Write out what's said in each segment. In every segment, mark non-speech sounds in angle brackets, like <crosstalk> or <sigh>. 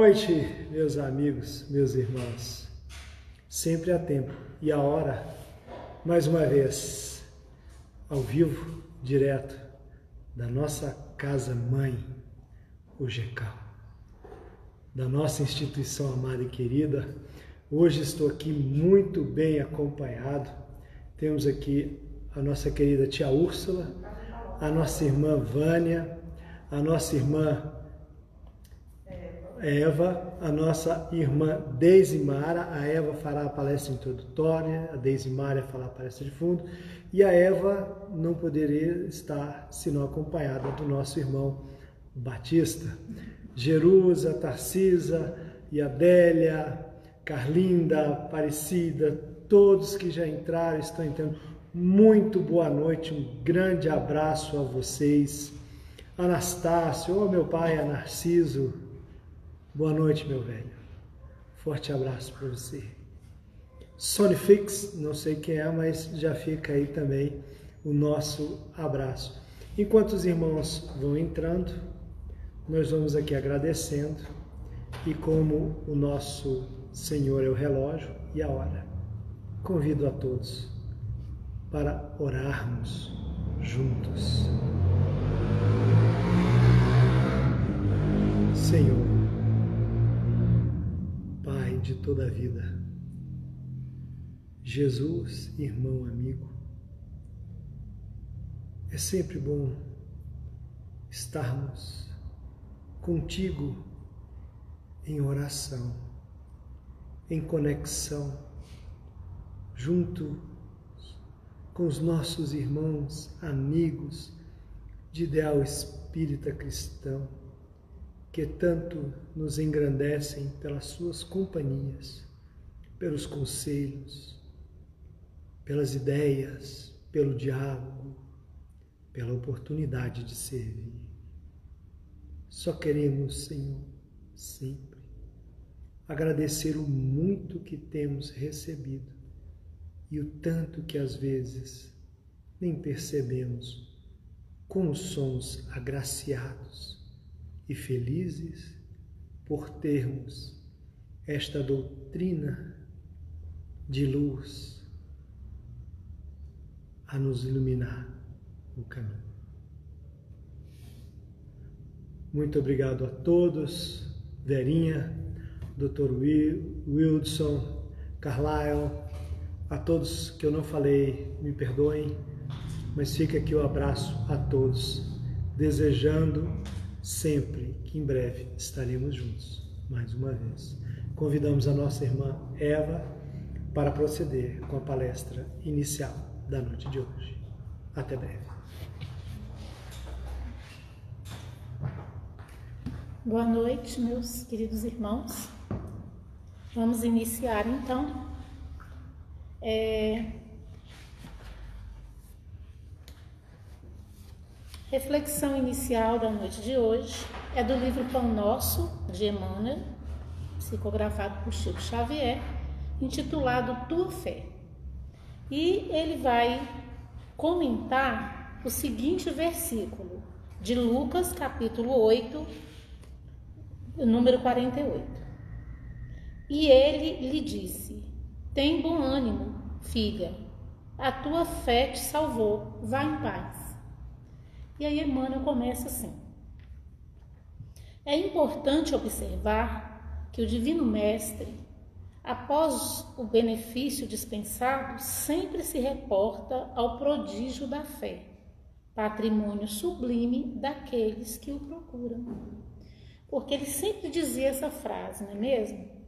noite, meus amigos, meus irmãos. Sempre há tempo e a hora, mais uma vez, ao vivo, direto da nossa casa mãe, o GECAL, da nossa instituição amada e querida. Hoje estou aqui muito bem acompanhado. Temos aqui a nossa querida tia Úrsula, a nossa irmã Vânia, a nossa irmã Eva, a nossa irmã Deisimara. A Eva fará a palestra introdutória, a Deisimara fará a palestra de fundo, e a Eva não poderia estar senão acompanhada do nosso irmão Batista. Jerusa, Tarcisa Adélia, Carlinda, Aparecida, todos que já entraram, estão entrando. Muito boa noite, um grande abraço a vocês. Anastácio, oh meu pai, a Narciso, boa noite, meu velho. Forte abraço para você. Sonifix, não sei quem é, mas já fica aí também o nosso abraço. Enquanto os irmãos vão entrando, nós vamos aqui agradecendo e como o nosso Senhor é o relógio e a hora, convido a todos para orarmos juntos. Senhor, de toda a vida, Jesus, irmão, amigo, é sempre bom estarmos contigo em oração, em conexão, junto com os nossos irmãos, amigos de ideal espírita cristão, que tanto nos engrandecem pelas suas companhias, pelos conselhos, pelas ideias, pelo diálogo, pela oportunidade de servir. Só queremos, Senhor, sempre agradecer o muito que temos recebido e o tanto que às vezes nem percebemos como somos agraciados e felizes por termos esta doutrina de luz a nos iluminar o caminho. Muito obrigado a todos, Verinha, Dr. Wilson, Carlyle, a todos que eu não falei, me perdoem, mas fica aqui o abraço a todos, desejando sempre que em breve estaremos juntos, mais uma vez. Convidamos a nossa irmã Eva para proceder com a palestra inicial da noite de hoje. Até breve. Boa noite, meus queridos irmãos. Vamos iniciar então é... Reflexão inicial da noite de hoje é do livro Pão Nosso, de Emmanuel, psicografado por Chico Xavier, intitulado Tua Fé. E ele vai comentar o seguinte versículo de Lucas, capítulo 8, número 48. E ele lhe disse: tem bom ânimo, filha. A tua fé te salvou. Vá em paz. E aí Emmanuel começa assim. É importante observar que o Divino Mestre, após o benefício dispensado, sempre se reporta ao prodígio da fé, patrimônio sublime daqueles que o procuram. Porque ele sempre dizia essa frase, não é mesmo?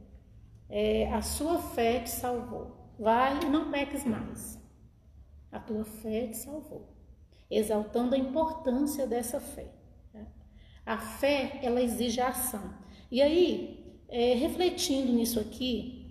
é, a sua fé te salvou. Vai e não peques mais. A tua fé te salvou. Exaltando a importância dessa fé. Né? A fé, ela exige ação. E aí, é, refletindo nisso aqui,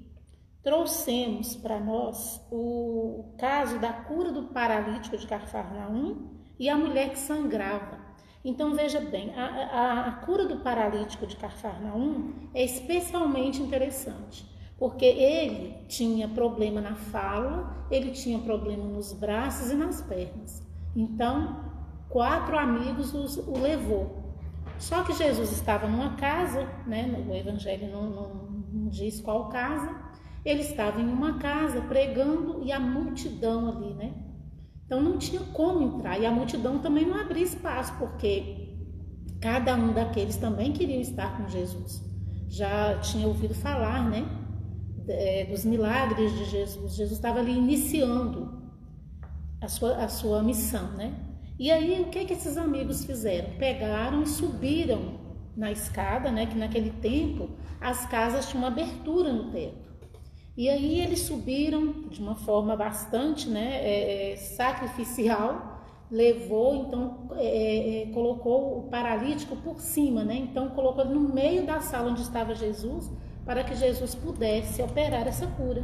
trouxemos para nós o caso da cura do paralítico de Cafarnaum e a mulher que sangrava. Então veja bem, a, a, a cura do paralítico de Cafarnaum é especialmente interessante, porque ele tinha problema na fala, ele tinha problema nos braços e nas pernas. Então, quatro amigos os, o levou. Só que Jesus estava numa casa, né? O Evangelho não, não, não diz qual casa. Ele estava em uma casa pregando e a multidão ali, né? Então não tinha como entrar e a multidão também não abria espaço porque cada um daqueles também queria estar com Jesus. Já tinha ouvido falar, né? É, dos milagres de Jesus. Jesus estava ali iniciando a sua, a sua missão, né? E aí, o que, que esses amigos fizeram? Pegaram e subiram na escada, né? Que naquele tempo as casas tinham uma abertura no teto. E aí eles subiram de uma forma bastante né, é, é sacrificial, levou, então é, é, é, colocou o paralítico por cima, né? Então colocou ele no meio da sala onde estava Jesus, para que Jesus pudesse operar essa cura.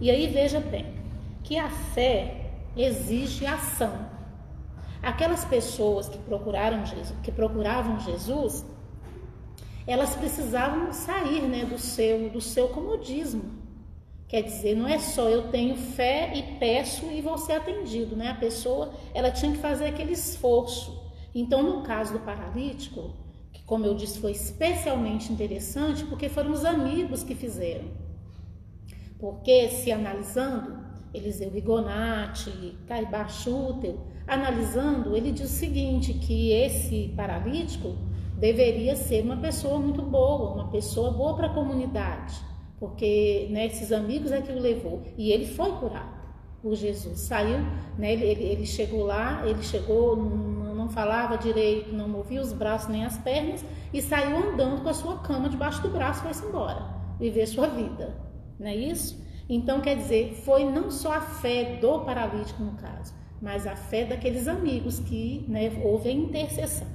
E aí veja bem, que a fé exige ação. Aquelas pessoas que procuraram Jesus, que procuravam Jesus, elas precisavam sair, né, do seu do seu comodismo. Quer dizer, não é só eu tenho fé e peço e vou ser atendido, né? A pessoa, ela tinha que fazer aquele esforço. Então, no caso do paralítico, que como eu disse foi especialmente interessante, porque foram os amigos que fizeram. Porque se analisando, Eliseu Rigonati, Caibá Schutel, analisando, ele diz o seguinte, que esse paralítico deveria ser uma pessoa muito boa, uma pessoa boa para a comunidade, porque né, esses amigos é que o levou e ele foi curado por Jesus. Saiu, né, ele, ele, chegou lá, ele chegou, não, não falava direito, não movia os braços nem as pernas e saiu andando com a sua cama debaixo do braço foi-se embora, viver sua vida, não é isso? Então, quer dizer, foi não só a fé do paralítico no caso, mas a fé daqueles amigos que né, houve a intercessão.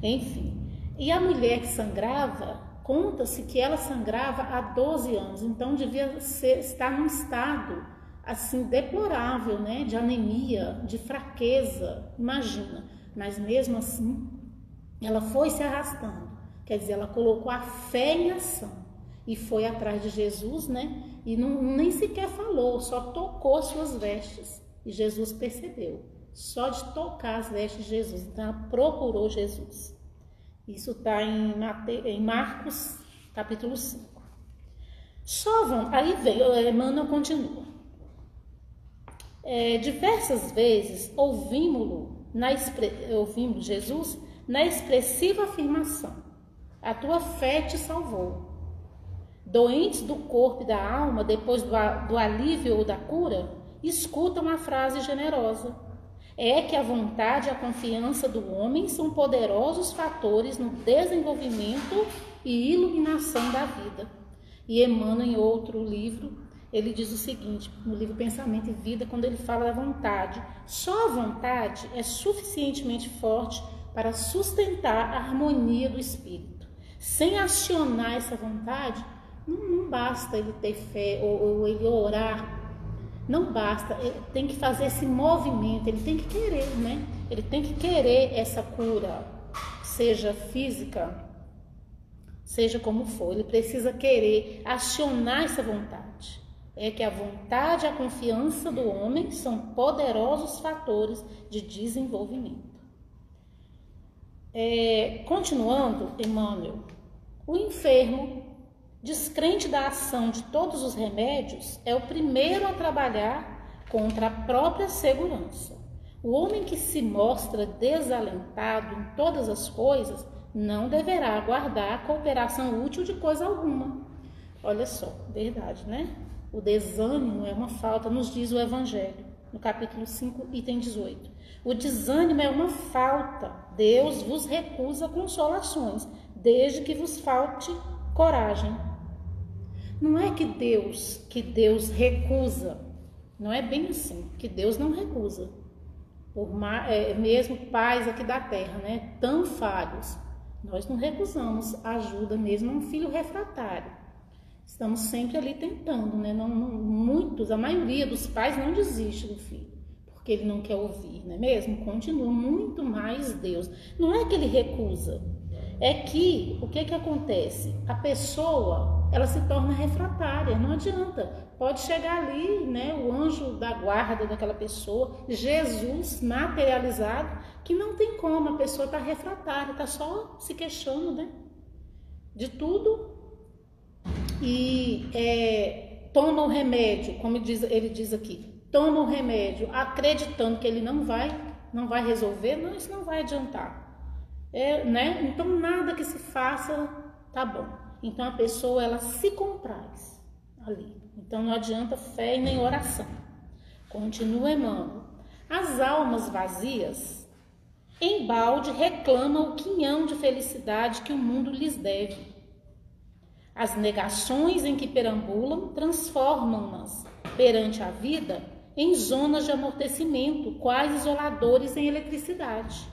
Enfim, e a mulher que sangrava, conta-se que ela sangrava há 12 anos, então devia ser, estar num estado assim deplorável, né, de anemia, de fraqueza, imagina. Mas mesmo assim, ela foi se arrastando. Quer dizer, ela colocou a fé em ação e foi atrás de Jesus, né? E não, nem sequer falou, só tocou as suas vestes. E Jesus percebeu, só de tocar as vestes de Jesus. Então ela procurou Jesus. Isso está em, em, Marcos, capítulo 5. Só vão, aí vem, Emmanuel continua. É, diversas vezes ouvimos-lo, ouvimos Jesus na expressiva afirmação: A tua fé te salvou doentes do corpo e da alma, depois do, do alívio ou da cura, escutam a frase generosa. É que a vontade e a confiança do homem são poderosos fatores no desenvolvimento e iluminação da vida. E Emmanuel, em outro livro, ele diz o seguinte, no livro Pensamento e Vida, quando ele fala da vontade: só a vontade é suficientemente forte para sustentar a harmonia do espírito. Sem acionar essa vontade, não, não basta ele ter fé ou, ou ele orar. Não basta, ele tem que fazer esse movimento, ele tem que querer, né? Ele tem que querer essa cura, seja física, seja como for, ele precisa querer acionar essa vontade. É que a vontade e a confiança do homem são poderosos fatores de desenvolvimento. É, continuando, Emmanuel, o enfermo descrente da ação de todos os remédios, é o primeiro a trabalhar contra a própria segurança. O homem que se mostra desalentado em todas as coisas não deverá aguardar a cooperação útil de coisa alguma. Olha só, verdade, né? O desânimo é uma falta, nos diz o Evangelho, no capítulo 5, item 18. O desânimo é uma falta. Deus vos recusa consolações, desde que vos falte coragem. Não é que Deus, que Deus recusa. Não é bem assim, que Deus não recusa. Por é, mesmo pais aqui da terra, né, tão falhos, nós não recusamos ajuda mesmo a um filho refratário. Estamos sempre ali tentando, né? Não, não, muitos, a maioria dos pais não desiste do filho, porque ele não quer ouvir, não é mesmo? Continua muito mais Deus. Não é que ele recusa, é que o que que acontece? A pessoa, ela se torna refratária, não adianta. Pode chegar ali, né, o anjo da guarda daquela pessoa, Jesus materializado, que não tem como, a pessoa está refratária, está só se queixando, né, de tudo. E é, toma o remédio, como diz, ele diz aqui, toma o remédio, acreditando que ele não vai, não vai resolver, não, isso não vai adiantar. É, né? Então nada que se faça tá bom. Então a pessoa ela se compraz ali. Então não adianta fé e nem oração. Continua Emmanuel. As almas vazias em balde reclamam o quinhão de felicidade que o mundo lhes deve. As negações em que perambulam transformam-nas perante a vida em zonas de amortecimento, quais isoladores em eletricidade.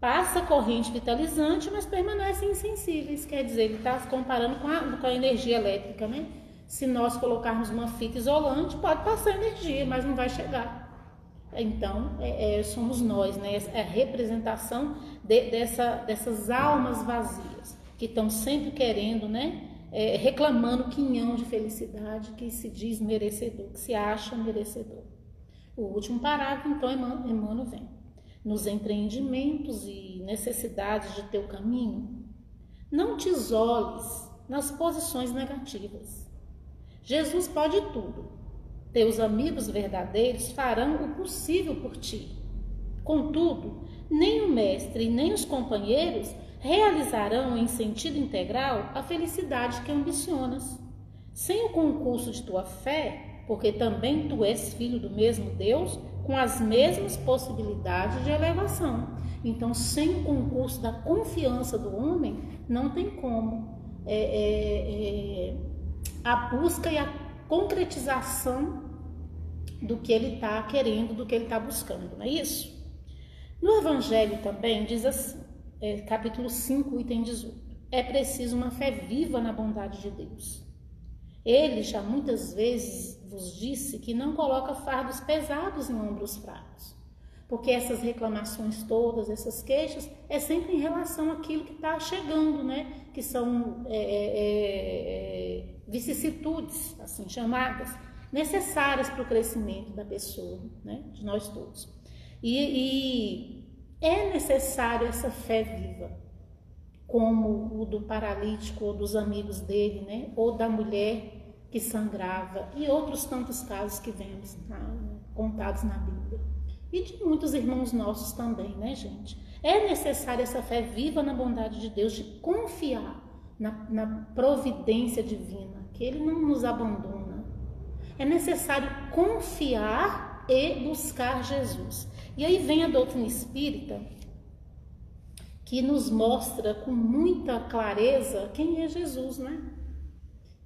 Passa corrente vitalizante, mas permanecem insensíveis. Quer dizer, ele está comparando com a, com a energia elétrica, né? Se nós colocarmos uma fita isolante, pode passar energia, mas não vai chegar. Então, é, é, somos nós, né? É a representação de, dessa, dessas almas vazias que estão sempre querendo, né? É, reclamando quinhão de felicidade que se diz merecedor, que se acha merecedor. O último parágrafo, então, Emmanuel vem. Nos empreendimentos e necessidades de teu caminho, não te isoles nas posições negativas Jesus pode tudo. Teus amigos verdadeiros farão o possível por ti. Contudo, nem o mestre nem os companheiros realizarão em sentido integral a felicidade que ambicionas. Sem o concurso de tua fé, porque também tu és filho do mesmo Deus, com as mesmas possibilidades de elevação. Então, sem o concurso da confiança do homem, não tem como. É, é, é a busca e a concretização do que ele está querendo, do que ele está buscando, não é isso? No Evangelho também diz assim, é, capítulo 5, item 18: é preciso uma fé viva na bondade de Deus. Ele já muitas vezes vos disse que não coloca fardos pesados em ombros fracos, porque essas reclamações todas, essas queixas, é sempre em relação àquilo que está chegando, né? Que são é, é, é vicissitudes, assim chamadas, necessárias para o crescimento da pessoa, né, de nós todos. E, e é necessário essa fé viva, como o do paralítico ou dos amigos dele, né, ou da mulher que sangrava e outros tantos casos que vemos na, contados na Bíblia. E de muitos irmãos nossos também, né, gente? É necessária essa fé viva na bondade de Deus, de confiar na, na providência divina que Ele não nos abandona. É necessário confiar e buscar Jesus. E aí vem a doutrina espírita, que nos mostra com muita clareza quem é Jesus, né?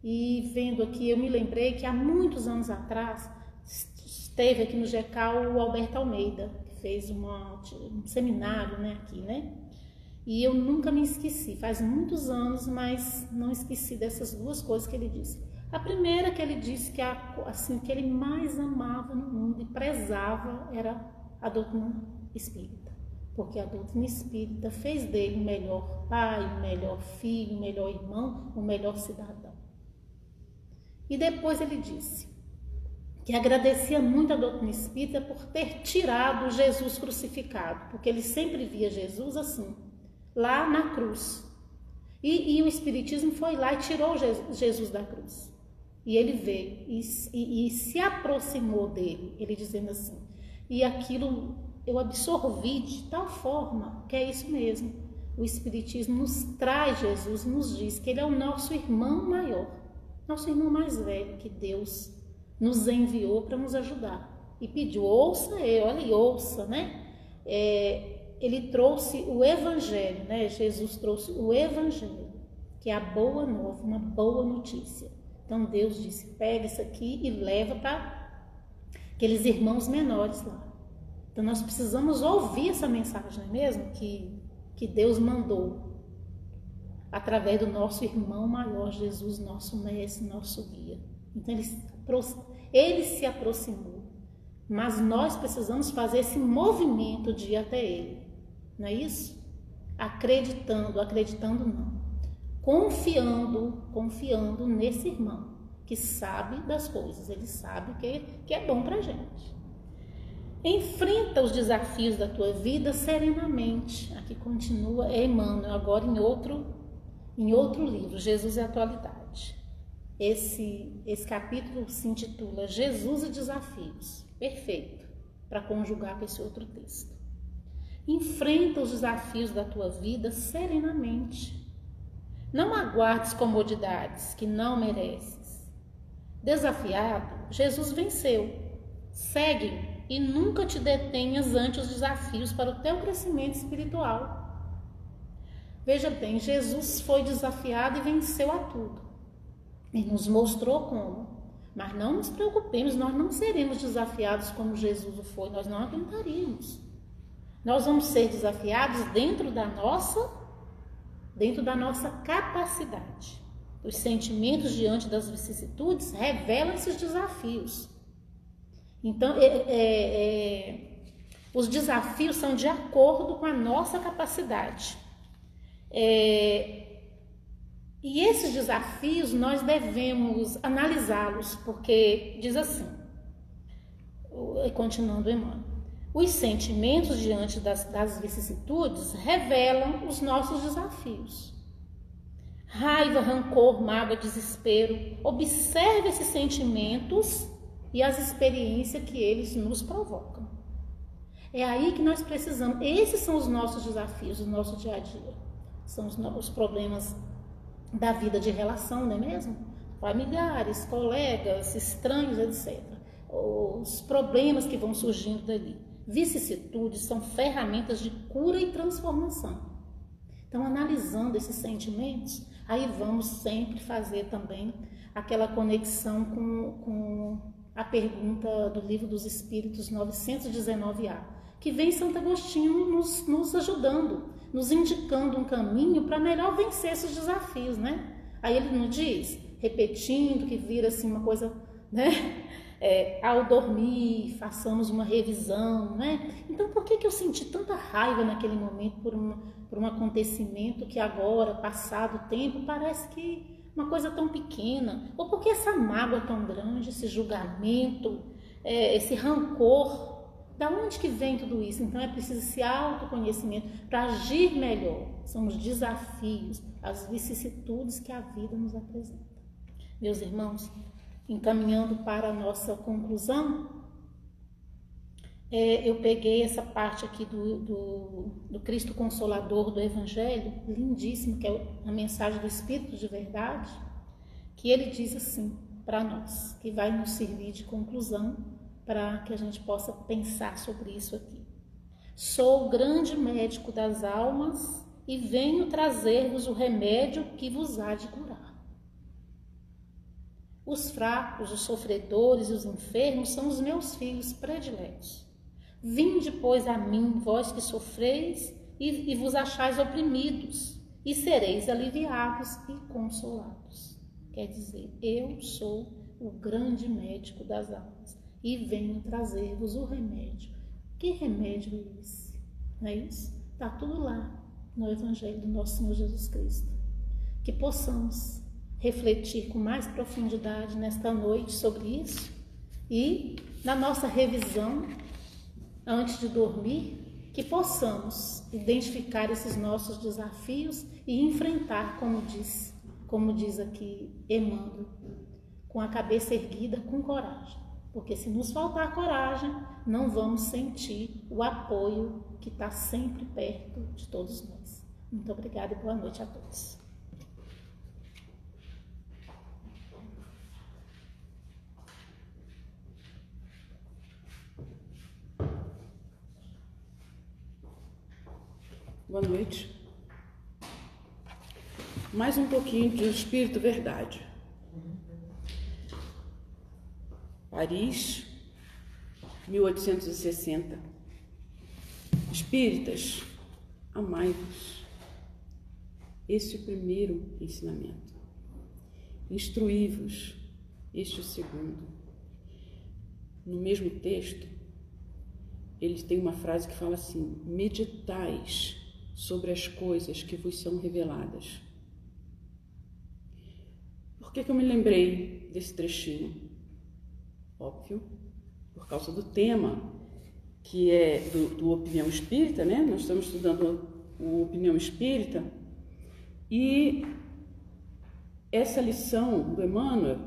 E vendo aqui, eu me lembrei que há muitos anos atrás esteve aqui no GECAL o Alberto Almeida, que fez uma, um seminário né, aqui, né? E eu nunca me esqueci, faz muitos anos, mas não esqueci dessas duas coisas que ele disse. A primeira que ele disse que a, assim que ele mais amava no mundo e prezava era a doutrina espírita, porque a doutrina espírita fez dele o melhor pai, o melhor filho, o melhor irmão, o melhor cidadão. E depois ele disse que agradecia muito a doutrina espírita por ter tirado Jesus crucificado, porque ele sempre via Jesus assim, lá na cruz. E, e o Espiritismo foi lá e tirou Jesus da cruz. E ele veio e, e, e, se aproximou dele, ele dizendo assim, e aquilo eu absorvi de tal forma que é isso mesmo. O Espiritismo nos traz Jesus, nos diz que ele é o nosso irmão maior, nosso irmão mais velho, que Deus nos enviou para nos ajudar. E pediu, ouça ele, olha, ouça, né? É, ele trouxe o Evangelho, né? Jesus trouxe o Evangelho, que é a boa nova, uma boa notícia. Então Deus disse: pega isso aqui e leva para aqueles irmãos menores lá. Então nós precisamos ouvir essa mensagem, não é mesmo? Que, que Deus mandou através do nosso irmão maior, Jesus, nosso mestre, nosso guia. Então ele, ele se aproximou, mas nós precisamos fazer esse movimento de ir até ele. Não é isso? acreditando, acreditando não, confiando, confiando nesse irmão que sabe das coisas, ele sabe que, que é bom para gente. Enfrenta os desafios da tua vida serenamente. Aqui continua Emmanuel, agora em outro, em outro livro, Jesus e Atualidade. Esse, esse capítulo se intitula Jesus e Desafios. Perfeito para conjugar com esse outro texto. Enfrenta os desafios da tua vida serenamente. Não aguardes comodidades que não mereces. Desafiado, Jesus venceu. Segue e nunca te detenhas ante os desafios para o teu crescimento espiritual. Veja bem, Jesus foi desafiado e venceu a tudo. E nos mostrou como. Mas não nos preocupemos, nós não seremos desafiados como Jesus o foi, nós não aguentaríamos. Nós vamos ser desafiados dentro da nossa dentro da nossa capacidade. Os sentimentos diante das vicissitudes revelam esses desafios. Então, é, é, é, os desafios são de acordo com a nossa capacidade. É, e esses desafios nós devemos analisá-los, porque diz assim, continuando Emmanuel, os sentimentos diante das, das vicissitudes revelam os nossos desafios. Raiva, rancor, mágoa, desespero. Observe esses sentimentos e as experiências que eles nos provocam. É aí que nós precisamos. Esses são os nossos desafios do nosso dia a dia. São os, os problemas da vida de relação, não é mesmo? Familiares, colegas, estranhos, etc. Os problemas que vão surgindo dali. Vicissitudes são ferramentas de cura e transformação. Então, analisando esses sentimentos, aí vamos sempre fazer também aquela conexão com, com a pergunta do Livro dos Espíritos 919A, que vem Santo Agostinho nos, nos ajudando, nos indicando um caminho para melhor vencer esses desafios, né? Aí ele nos diz, repetindo, que vira assim uma coisa, né? é, ao dormir, façamos uma revisão, né? Então, por que, que eu senti tanta raiva naquele momento por, por um acontecimento que agora, passado o tempo, parece que uma coisa tão pequena? Ou por que essa mágoa tão grande, esse julgamento, é, esse rancor? Da onde que vem tudo isso? Então é preciso esse autoconhecimento para agir melhor. São os desafios, as vicissitudes que a vida nos apresenta. Meus irmãos, encaminhando para a nossa conclusão, é, eu peguei essa parte aqui do, do, do, Cristo Consolador do Evangelho, lindíssimo, que é a mensagem do Espírito de Verdade, que ele diz assim para nós, que vai nos servir de conclusão para que a gente possa pensar sobre isso aqui. Sou o grande médico das almas e venho trazer-vos o remédio que vos há de curar. Os fracos, os sofredores e os enfermos são os meus filhos prediletos. Vinde, pois, a mim, vós que sofreis e, e vos achais oprimidos, e sereis aliviados e consolados. Quer dizer, eu sou o grande médico das almas e venho trazer-vos o remédio. Que remédio é esse? Não é isso? Está tudo lá no Evangelho do nosso Senhor Jesus Cristo. Que possamos refletir com mais profundidade nesta noite sobre isso e na nossa revisão antes de dormir que possamos identificar esses nossos desafios e enfrentar, como diz, como diz aqui Emmanuel, com a cabeça erguida, com coragem. Porque se nos faltar coragem, não vamos sentir o apoio que está sempre perto de todos nós. Muito obrigada e boa noite a todos. Boa noite. Mais um pouquinho de Espírito Verdade. Paris, 1860. Espíritas, amai-vos. Esse é o primeiro ensinamento. Instruí-vos. Este é o segundo. No mesmo texto, ele tem uma frase que fala assim: meditais sobre as coisas que vos são reveladas. Por que, que eu me lembrei desse trechinho? Óbvio, por causa do tema, que é do, do Opinião Espírita, né? Nós estamos estudando o Opinião Espírita, e essa lição do Emmanuel,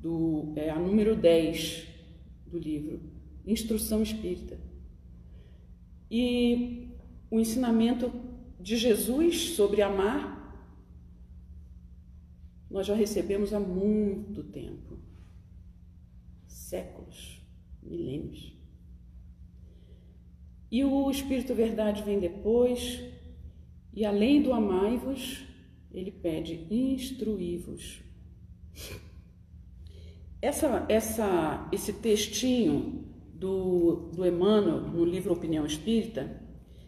do, é a número 10 do livro, Instrução Espírita. E o ensinamento de Jesus sobre amar, nós já recebemos há muito tempo séculos, milênios. E o Espírito Verdade vem depois, e além do amai-vos, ele pede instruí-vos. Essa, essa, esse textinho do, do Emmanuel no livro Opinião Espírita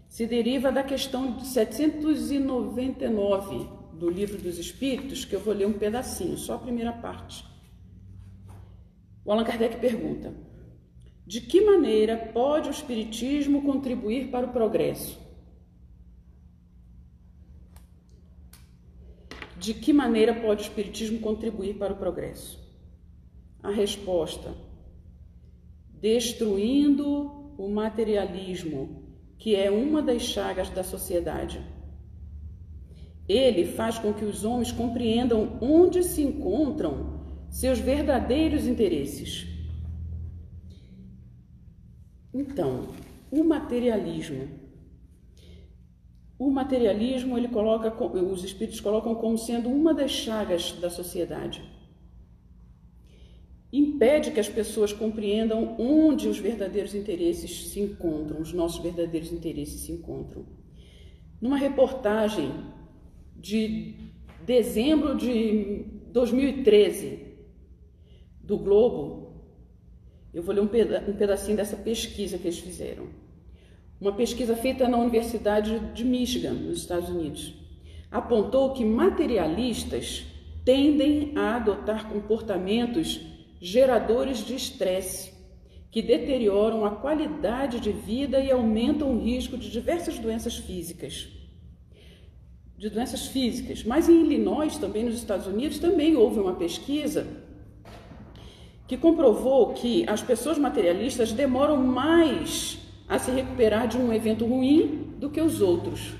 se deriva da questão 799 do livro dos Espíritos, que eu vou ler um pedacinho, só a primeira parte. O Allan Kardec pergunta: De que maneira pode o Espiritismo contribuir para o progresso? De que maneira pode o Espiritismo contribuir para o progresso? A resposta: destruindo o materialismo, que é uma das chagas da sociedade. Ele faz com que os homens compreendam onde se encontram seus verdadeiros interesses. Então, o materialismo. O materialismo ele coloca, os espíritos colocam como sendo uma das chagas da sociedade. Impede que as pessoas compreendam onde os verdadeiros interesses se encontram, os nossos verdadeiros interesses se encontram. Numa reportagem de dezembro de 2013, do Globo, eu vou ler um, peda pedacinho dessa pesquisa que eles fizeram. Uma pesquisa feita na Universidade de Michigan, nos Estados Unidos, apontou que materialistas tendem a adotar comportamentos geradores de estresse, que deterioram a qualidade de vida e aumentam o risco de diversas doenças físicas. De doenças físicas. Mas em Illinois, também nos Estados Unidos, também houve uma pesquisa que comprovou que as pessoas materialistas demoram mais a se recuperar de um evento ruim do que os outros.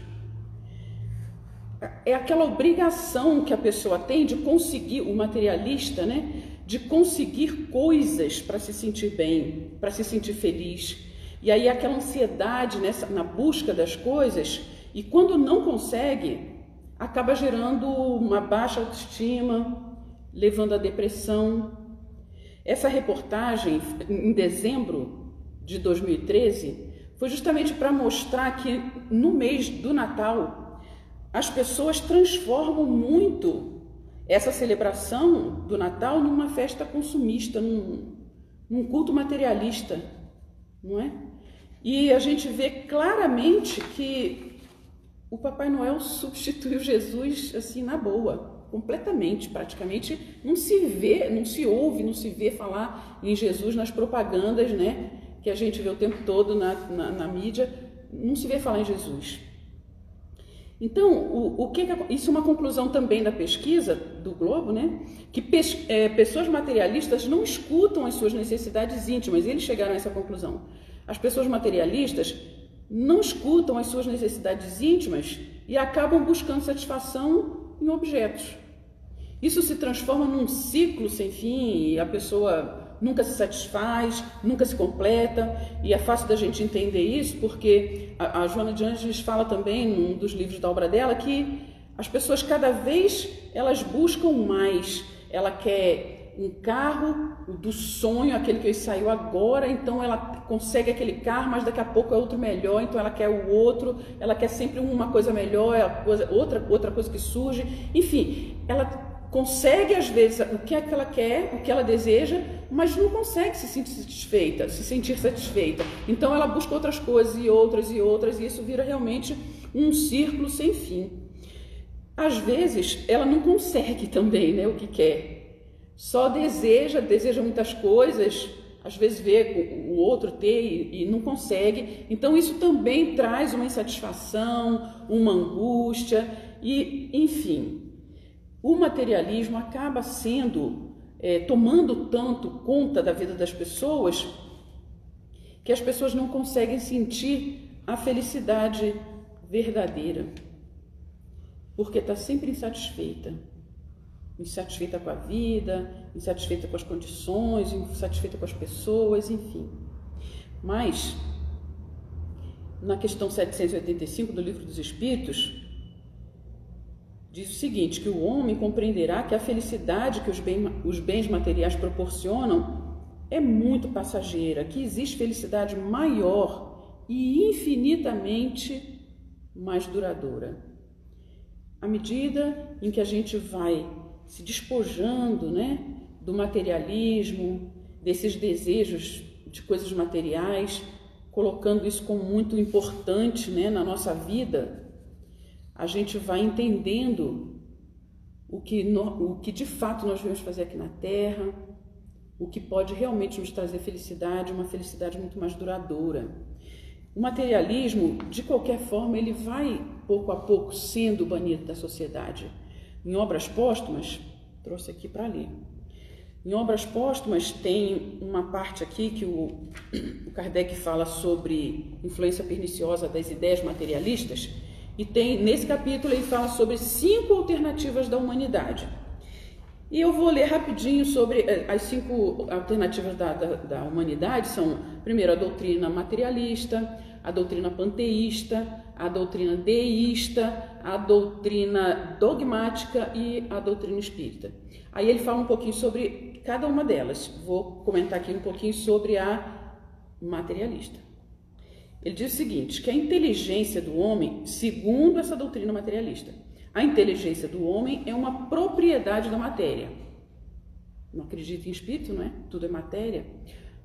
É aquela obrigação que a pessoa tem de conseguir, o materialista, né? De conseguir coisas para se sentir bem, para se sentir feliz. E aí aquela ansiedade nessa, na busca das coisas, e quando não consegue, acaba gerando uma baixa autoestima, levando à depressão, essa reportagem, em dezembro de 2013, foi justamente para mostrar que no mês do Natal as pessoas transformam muito essa celebração do Natal numa festa consumista, num, num culto materialista, não é? E a gente vê claramente que o Papai Noel substituiu Jesus assim na boa completamente, praticamente não se vê, não se ouve, não se vê falar em Jesus nas propagandas, né? Que a gente vê o tempo todo na, na, na mídia, não se vê falar em Jesus. Então, o, o que, que, isso é uma conclusão também da pesquisa do Globo, né? Que pes, é, pessoas materialistas não escutam as suas necessidades íntimas. Eles chegaram a essa conclusão. As pessoas materialistas não escutam as suas necessidades íntimas e acabam buscando satisfação em objetos. Isso se transforma num ciclo sem fim e a pessoa nunca se satisfaz, nunca se completa, e é fácil da gente entender isso porque a, a Joana de Angeles fala também num dos livros da obra dela que as pessoas cada vez elas buscam mais. Ela quer um carro do sonho, aquele que saiu agora, então ela consegue aquele carro, mas daqui a pouco é outro melhor, então ela quer o outro, ela quer sempre uma coisa melhor, é outra, outra coisa que surge. Enfim, ela consegue às vezes o que é que ela quer, o que ela deseja, mas não consegue se sentir satisfeita, se sentir satisfeita. Então ela busca outras coisas e outras e outras e isso vira realmente um círculo sem fim. Às vezes ela não consegue também, né, o que quer. Só deseja, deseja muitas coisas, às vezes vê o outro ter e, não consegue. Então isso também traz uma insatisfação, uma angústia e, enfim, o materialismo acaba sendo é, tomando tanto conta da vida das pessoas que as pessoas não conseguem sentir a felicidade verdadeira, porque está sempre insatisfeita insatisfeita com a vida, insatisfeita com as condições, insatisfeita com as pessoas, enfim. Mas, na questão 785 do Livro dos Espíritos, diz o seguinte: que o homem compreenderá que a felicidade que os, bem, os bens materiais proporcionam é muito passageira, que existe felicidade maior e infinitamente mais duradoura. À medida em que a gente vai se despojando né, do materialismo, desses desejos de coisas materiais, colocando isso como muito importante né, na nossa vida, a gente vai entendendo o que, no, o que de fato nós viemos fazer aqui na Terra, o que pode realmente nos trazer felicidade, uma felicidade muito mais duradoura. O materialismo, de qualquer forma, ele vai pouco a pouco sendo banido da sociedade. Em obras póstumas, trouxe aqui para ler. Em obras póstumas tem uma parte aqui que o, <coughs> o Kardec fala sobre influência perniciosa das ideias materialistas e tem nesse capítulo ele fala sobre cinco alternativas da humanidade. E eu vou ler rapidinho sobre eh, as cinco alternativas da, da, da humanidade. São, primeiro, a doutrina materialista, a doutrina panteísta, a doutrina deísta, a doutrina dogmática e a doutrina espírita. Aí ele fala um pouquinho sobre cada uma delas. Vou comentar aqui um pouquinho sobre a materialista. Ele diz o seguinte: que a inteligência do homem, segundo essa doutrina materialista, a inteligência do homem é uma propriedade da matéria. Não acredita em espírito, não é? Tudo é matéria.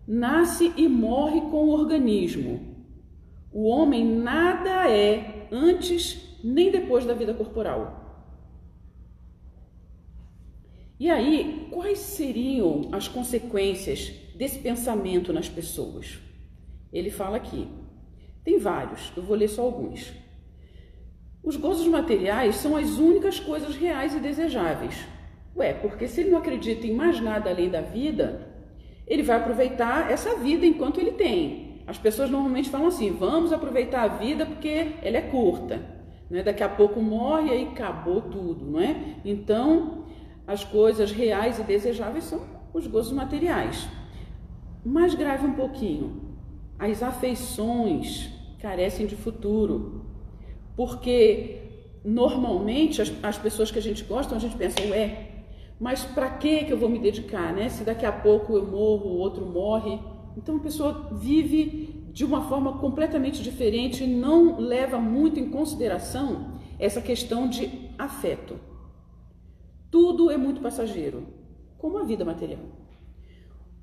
Nasce e morre com o organismo o homem nada é antes nem depois da vida corporal. E aí, quais seriam as consequências desse pensamento nas pessoas? Ele fala aqui. Tem vários, eu vou ler só alguns. Os gozos materiais são as únicas coisas reais e desejáveis. Ué, porque se ele não acredita em mais nada além da vida, ele vai aproveitar essa vida enquanto ele tem. As pessoas normalmente falam assim: vamos aproveitar a vida porque ela é curta. Né? Daqui a pouco morre e aí acabou tudo, não é? Então, as coisas reais e desejáveis são os gozos materiais. Mais grave um pouquinho, as afeições carecem de futuro, porque normalmente as, as pessoas que a gente gosta, a gente pensa, ué, mas para que eu vou me dedicar, né? Se daqui a pouco eu morro, o outro morre, então a pessoa vive de uma forma completamente diferente e não leva muito em consideração essa questão de afeto. Tudo é muito passageiro, como a vida material.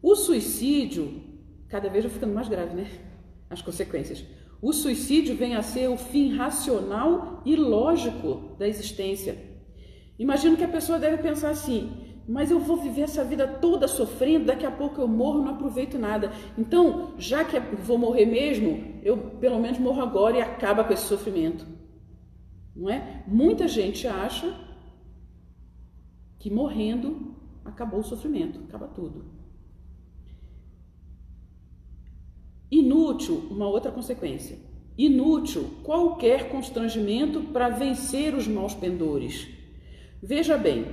O suicídio, cada vez vai ficando mais grave, né? As consequências. O suicídio vem a ser o fim racional e lógico da existência. Imagino que a pessoa deve pensar assim: mas eu vou viver essa vida toda sofrendo, daqui a pouco eu morro, não aproveito nada. Então, já que vou morrer mesmo, eu pelo menos morro agora e acaba com esse sofrimento. Não é? Muita gente acha que morrendo acabou o sofrimento, acaba tudo. Inútil, uma outra consequência. Inútil qualquer constrangimento para vencer os maus pendores. Veja bem,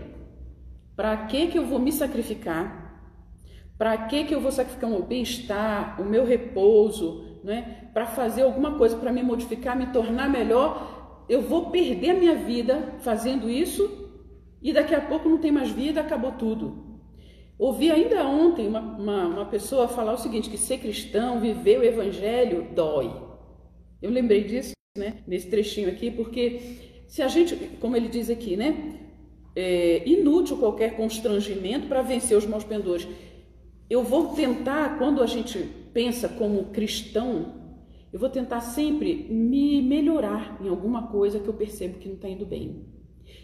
para que que eu vou me sacrificar? Para que que eu vou sacrificar o meu bem-estar, o meu repouso, né? Para fazer alguma coisa para me modificar, me tornar melhor? Eu vou perder a minha vida fazendo isso e daqui a pouco não tem mais vida, acabou tudo. Ouvi ainda ontem uma, uma, uma pessoa falar o seguinte: que ser cristão, viver o evangelho, dói. Eu lembrei disso, né? Nesse trechinho aqui, porque se a gente, como ele diz aqui, né? é, inútil qualquer constrangimento para vencer os maus pendores. Eu vou tentar, quando a gente pensa como cristão, eu vou tentar sempre me melhorar em alguma coisa que eu percebo que não está indo bem.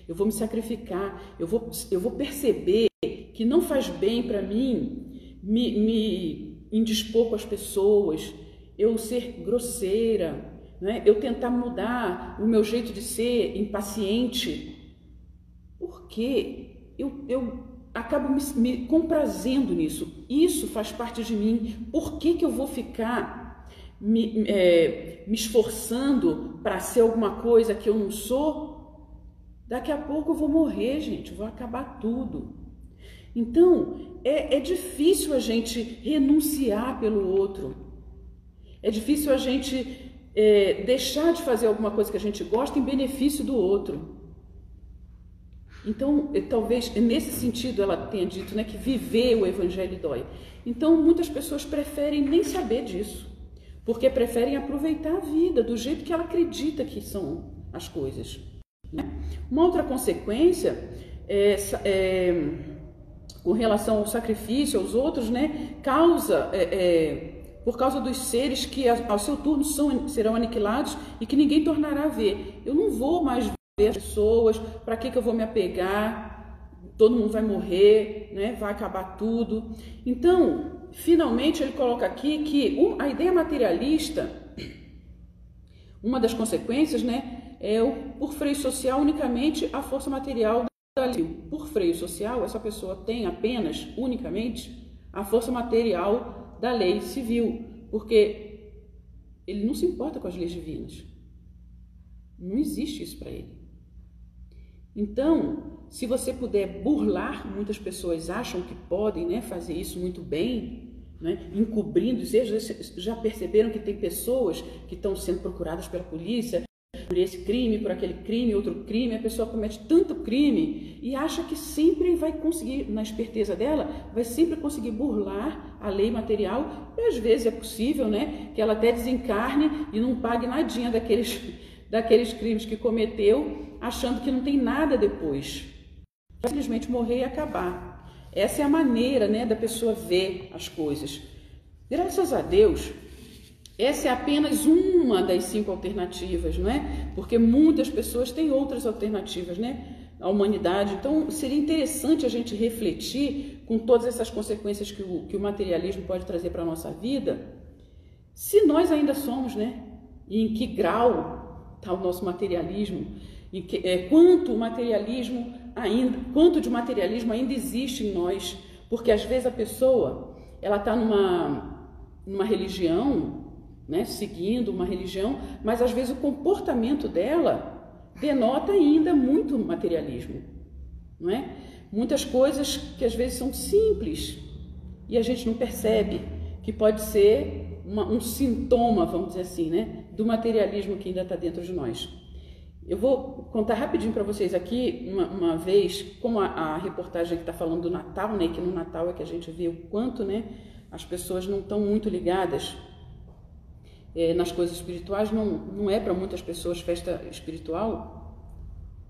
Eu vou me sacrificar, eu vou, eu vou perceber que não faz bem para mim me, me indispor com as pessoas, eu ser grosseira, né? eu tentar mudar o meu jeito de ser impaciente, porque eu, eu acabo me, me comprazendo nisso. Isso faz parte de mim. Por que, que eu vou ficar me, é, me esforçando para ser alguma coisa que eu não sou? Daqui a pouco eu vou morrer, gente, vou acabar tudo. Então, é, é difícil a gente renunciar pelo outro. É difícil a gente é, deixar de fazer alguma coisa que a gente gosta em benefício do outro. Então, é, talvez nesse sentido ela tenha dito né, que viver o evangelho dói. Então, muitas pessoas preferem nem saber disso, porque preferem aproveitar a vida do jeito que ela acredita que são as coisas. Né? Uma outra consequência é, é com relação ao sacrifício aos outros, né, causa, é, é, por causa dos seres que ao seu turno são, serão aniquilados e que ninguém tornará a ver. Eu não vou mais ver as pessoas, para que, que eu vou me apegar? Todo mundo vai morrer, né, vai acabar tudo. Então, finalmente ele coloca aqui que a ideia materialista, uma das consequências, né, é o, por freio social unicamente a força material por freio social, essa pessoa tem apenas, unicamente, a força material da lei civil, porque ele não se importa com as leis divinas. Não existe isso para ele. Então, se você puder burlar, muitas pessoas acham que podem né, fazer isso muito bem, né, encobrindo, já perceberam que tem pessoas que estão sendo procuradas pela polícia por esse crime, por aquele crime, outro crime, a pessoa comete tanto crime e acha que sempre vai conseguir, na esperteza dela, vai sempre conseguir burlar a lei material, e às vezes é possível, né, que ela até desencarne e não pague nadinha daqueles, <laughs> daqueles crimes que cometeu, achando que não tem nada depois. Simplesmente morrer e acabar. Essa é a maneira, né, da pessoa ver as coisas. Graças a Deus, essa é apenas uma das cinco alternativas, não é? Porque muitas pessoas têm outras alternativas, né? A humanidade. Então, seria interessante a gente refletir com todas essas consequências que o, que o materialismo pode trazer para a nossa vida, se nós ainda somos, né? E em que grau está o nosso materialismo? E que, é, quanto materialismo ainda, quanto de materialismo ainda existe em nós? Porque às vezes a pessoa ela está numa, numa religião né, seguindo uma religião, mas às vezes o comportamento dela denota ainda muito materialismo, não é? Muitas coisas que às vezes são simples e a gente não percebe que pode ser uma, um sintoma, vamos dizer assim, né, do materialismo que ainda está dentro de nós. Eu vou contar rapidinho para vocês aqui, uma, uma, vez, como a, a reportagem que está falando do Natal, né, que no Natal é que a gente vê o quanto né, as pessoas não estão muito ligadas é, nas coisas espirituais, não, não é para muitas pessoas festa espiritual,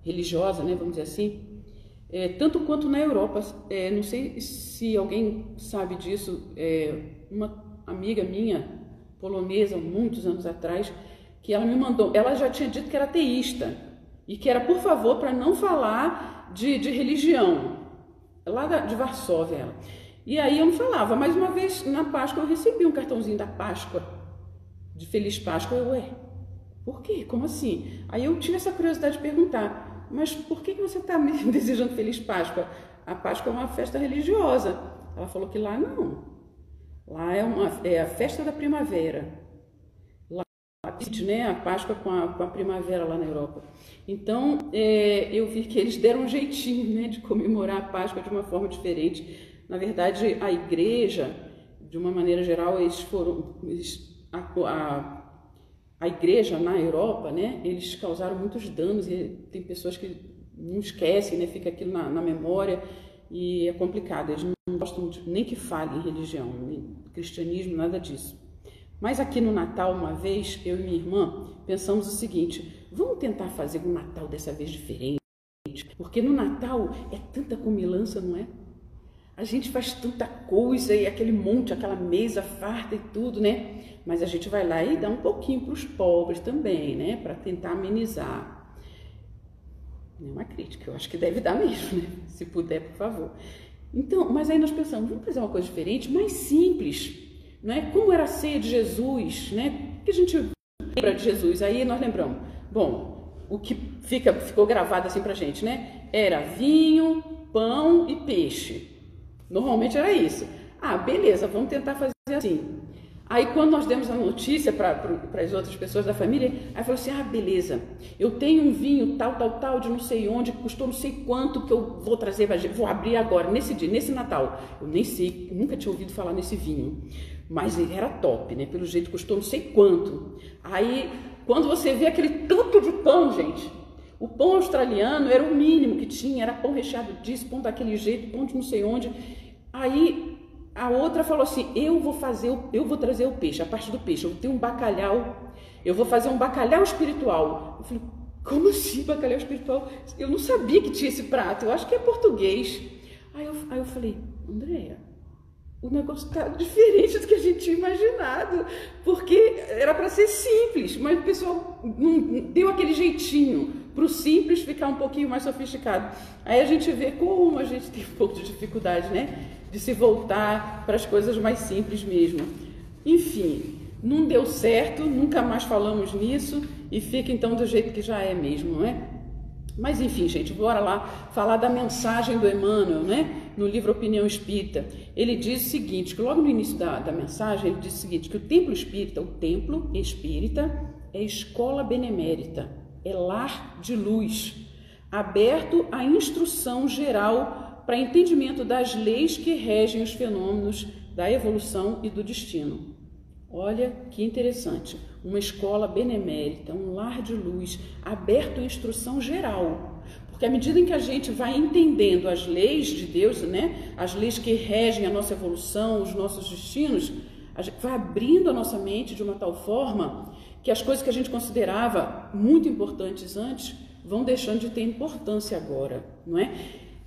religiosa, né, vamos dizer assim, é, tanto quanto na Europa. É, não sei se alguém sabe disso, uma amiga minha, polonesa, muitos anos atrás, que ela me mandou, ela já tinha dito que era teísta e que era, por favor, para não falar de, de religião, lá de Varsóvia ela. E aí eu não falava, mas uma vez na Páscoa eu recebi um cartãozinho da Páscoa de Feliz Páscoa. Eu, ué, por quê? Como assim? Aí eu tive essa curiosidade de perguntar, mas por que você está me <laughs> desejando Feliz Páscoa? A Páscoa é uma festa religiosa. Ela falou que lá não. Lá é, uma, é a festa da primavera. Lá, né, a Páscoa com a, com a primavera lá na Europa. Então, é, eu vi que eles deram um jeitinho né, de comemorar a Páscoa de uma forma diferente. Na verdade, a igreja, de uma maneira geral, eles foram, eles a, a, a igreja na Europa, né, eles causaram muitos danos e tem pessoas que não esquecem, né, fica aquilo na, na memória e é complicado. Eles não gostam de, nem que fale em religião, nem cristianismo, nada disso. Mas aqui no Natal, uma vez, eu e minha irmã pensamos o seguinte: vamos tentar fazer um Natal dessa vez diferente, porque no Natal é tanta comilança, não é? A gente faz tanta coisa e aquele monte, aquela mesa farta e tudo, né? Mas a gente vai lá e dá um pouquinho para os pobres também, né? Para tentar amenizar. É uma crítica, eu acho que deve dar mesmo, né? Se puder, por favor. Então, mas aí nós pensamos, vamos fazer uma coisa diferente, mais simples. né? Como era a ceia de Jesus, né? Que a gente lembra de Jesus. Aí nós lembramos. Bom, o que fica ficou gravado assim pra gente, né? Era vinho, pão e peixe. Normalmente era isso. Ah, beleza, vamos tentar fazer assim. Aí quando nós demos a notícia para as outras pessoas da família, aí falou assim: ah, beleza, eu tenho um vinho tal, tal, tal, de não sei onde, custou não sei quanto que eu vou trazer, vou abrir agora, nesse dia, nesse Natal. Eu nem sei, nunca tinha ouvido falar nesse vinho, mas ele era top, né? Pelo jeito custou não sei quanto. Aí quando você vê aquele tanto de pão, gente, o pão australiano era o mínimo que tinha, era pão recheado disso, pão daquele jeito, pão de não sei onde. Aí a outra falou assim: eu vou fazer, eu vou trazer o peixe, a parte do peixe. Eu tenho um bacalhau, eu vou fazer um bacalhau espiritual. Eu falei: como assim bacalhau espiritual? Eu não sabia que tinha esse prato. Eu acho que é português. Aí eu, aí eu falei: Andréia, o negócio está diferente do que a gente tinha imaginado, porque era para ser simples, mas o pessoal não, deu aquele jeitinho para o simples ficar um pouquinho mais sofisticado. Aí a gente vê como a gente tem um <laughs> pouco de dificuldade, né? de se voltar para as coisas mais simples mesmo. Enfim, não deu certo, nunca mais falamos nisso e fica então do jeito que já é mesmo, não é? Mas enfim, gente, bora lá falar da mensagem do Emmanuel, né? No livro Opinião Espírita. Ele diz o seguinte, que logo no início da, da mensagem, ele diz o seguinte, que o templo espírita, o templo espírita, é escola benemérita, é lar de luz, aberto à instrução geral para entendimento das leis que regem os fenômenos da evolução e do destino. Olha que interessante, uma escola benemérita, um lar de luz, aberto à instrução geral. Porque à medida em que a gente vai entendendo as leis de Deus, né, as leis que regem a nossa evolução, os nossos destinos, a gente vai abrindo a nossa mente de uma tal forma que as coisas que a gente considerava muito importantes antes vão deixando de ter importância agora, não é?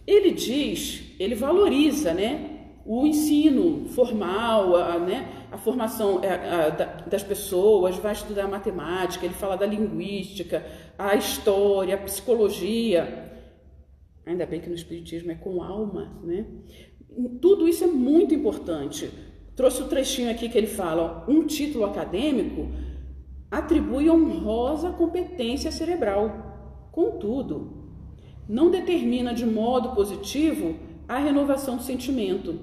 Ele diz, ele valoriza, né, o ensino formal, a, né, a formação a, a, das pessoas, vai estudar matemática, ele fala da linguística, a história, a psicologia. Ainda bem que no Espiritismo é com alma, né? Tudo isso é muito importante. Trouxe o um trechinho aqui que ele fala: ó, um título acadêmico atribui honrosa competência cerebral. Contudo, não determina de modo positivo a renovação do sentimento.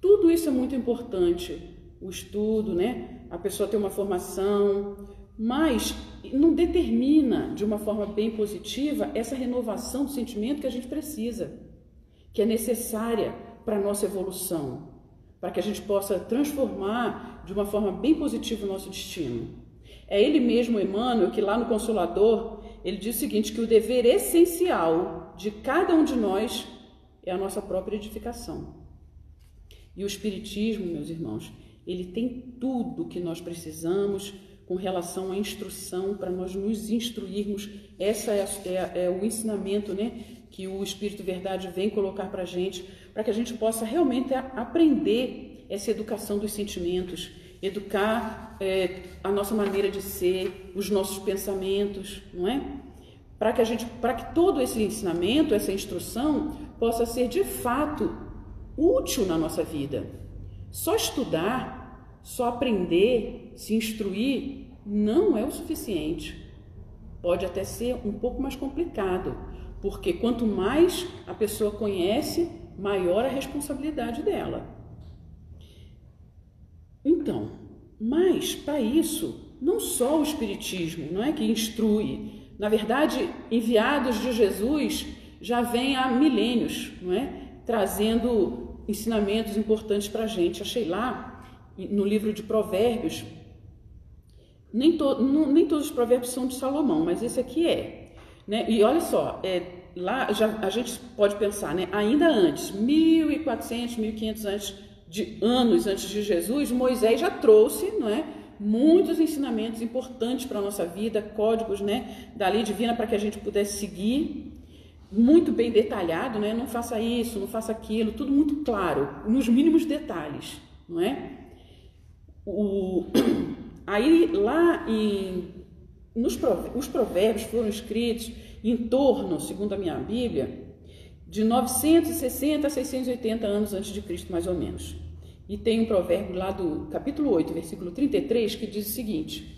Tudo isso é muito importante, o estudo, né? A pessoa ter uma formação, mas não determina de uma forma bem positiva essa renovação do sentimento que a gente precisa, que é necessária para a nossa evolução, para que a gente possa transformar de uma forma bem positiva o nosso destino. É ele mesmo, Emmanuel, que lá no Consolador ele diz o seguinte: que o dever essencial de cada um de nós é a nossa própria edificação. E o Espiritismo, meus irmãos, ele tem tudo que nós precisamos com relação à instrução, para nós nos instruirmos. Essa é, é, é, o ensinamento né, que o Espírito Verdade vem colocar para a gente, para que a gente possa realmente aprender essa educação dos sentimentos, educar é, a nossa maneira de ser, os nossos pensamentos, não é? Para que a gente, para que todo esse ensinamento, essa instrução possa ser de fato útil na nossa vida. Só estudar, só aprender, se instruir não é o suficiente. Pode até ser um pouco mais complicado, porque quanto mais a pessoa conhece, maior a responsabilidade dela. Então, mas para isso, não só o Espiritismo não é que instrui. Na verdade, enviados de Jesus já vem há milênios, não é? Trazendo ensinamentos importantes para a gente. Achei lá no livro de Provérbios, nem, to, não, nem todos os provérbios são de Salomão, mas esse aqui é. Né? E olha só, é, lá já, a gente pode pensar, né? ainda antes, 1400, 1500 antes de anos antes de Jesus, Moisés já trouxe, não é? Muitos ensinamentos importantes para a nossa vida, códigos, né, da lei divina para que a gente pudesse seguir, muito bem detalhado, né? Não faça isso, não faça aquilo, tudo muito claro, nos mínimos detalhes, não é? O, <clears throat> aí lá em nos os provérbios foram escritos em torno, segundo a minha Bíblia, de 960 a 680 anos antes de Cristo, mais ou menos. E tem um provérbio lá do capítulo 8, versículo 33, que diz o seguinte: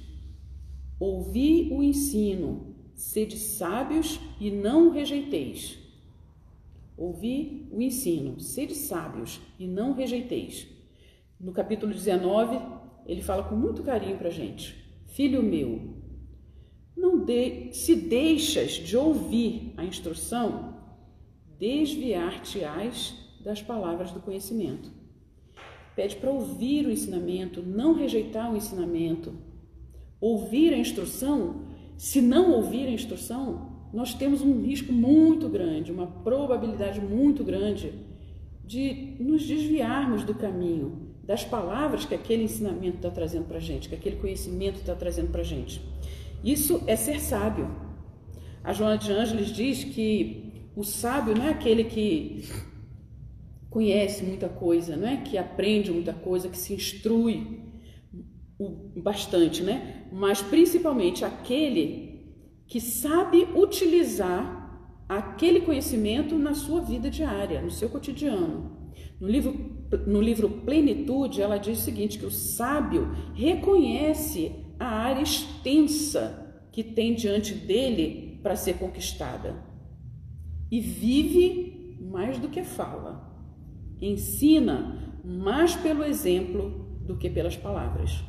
Ouvi o ensino, sede sábios e não o rejeiteis. Ouvi o ensino, sede sábios e não o rejeiteis. No capítulo 19, ele fala com muito carinho para a gente: Filho meu, não de, se deixas de ouvir a instrução, desviar-te-ás das palavras do conhecimento. Pede para ouvir o ensinamento, não rejeitar o ensinamento. Ouvir a instrução, se não ouvir a instrução, nós temos um risco muito grande, uma probabilidade muito grande de nos desviarmos do caminho, das palavras que aquele ensinamento está trazendo para a gente, que aquele conhecimento está trazendo para a gente. Isso é ser sábio. A Joana de Ângeles diz que o sábio não é aquele que conhece muita coisa, não é? Que aprende muita coisa, que se instrui bastante, né? Mas principalmente aquele que sabe utilizar aquele conhecimento na sua vida diária, no seu cotidiano. No livro, no livro Plenitude, ela diz o seguinte: que o sábio reconhece a área extensa que tem diante dele para ser conquistada e vive mais do que fala ensina mais pelo exemplo do que pelas palavras.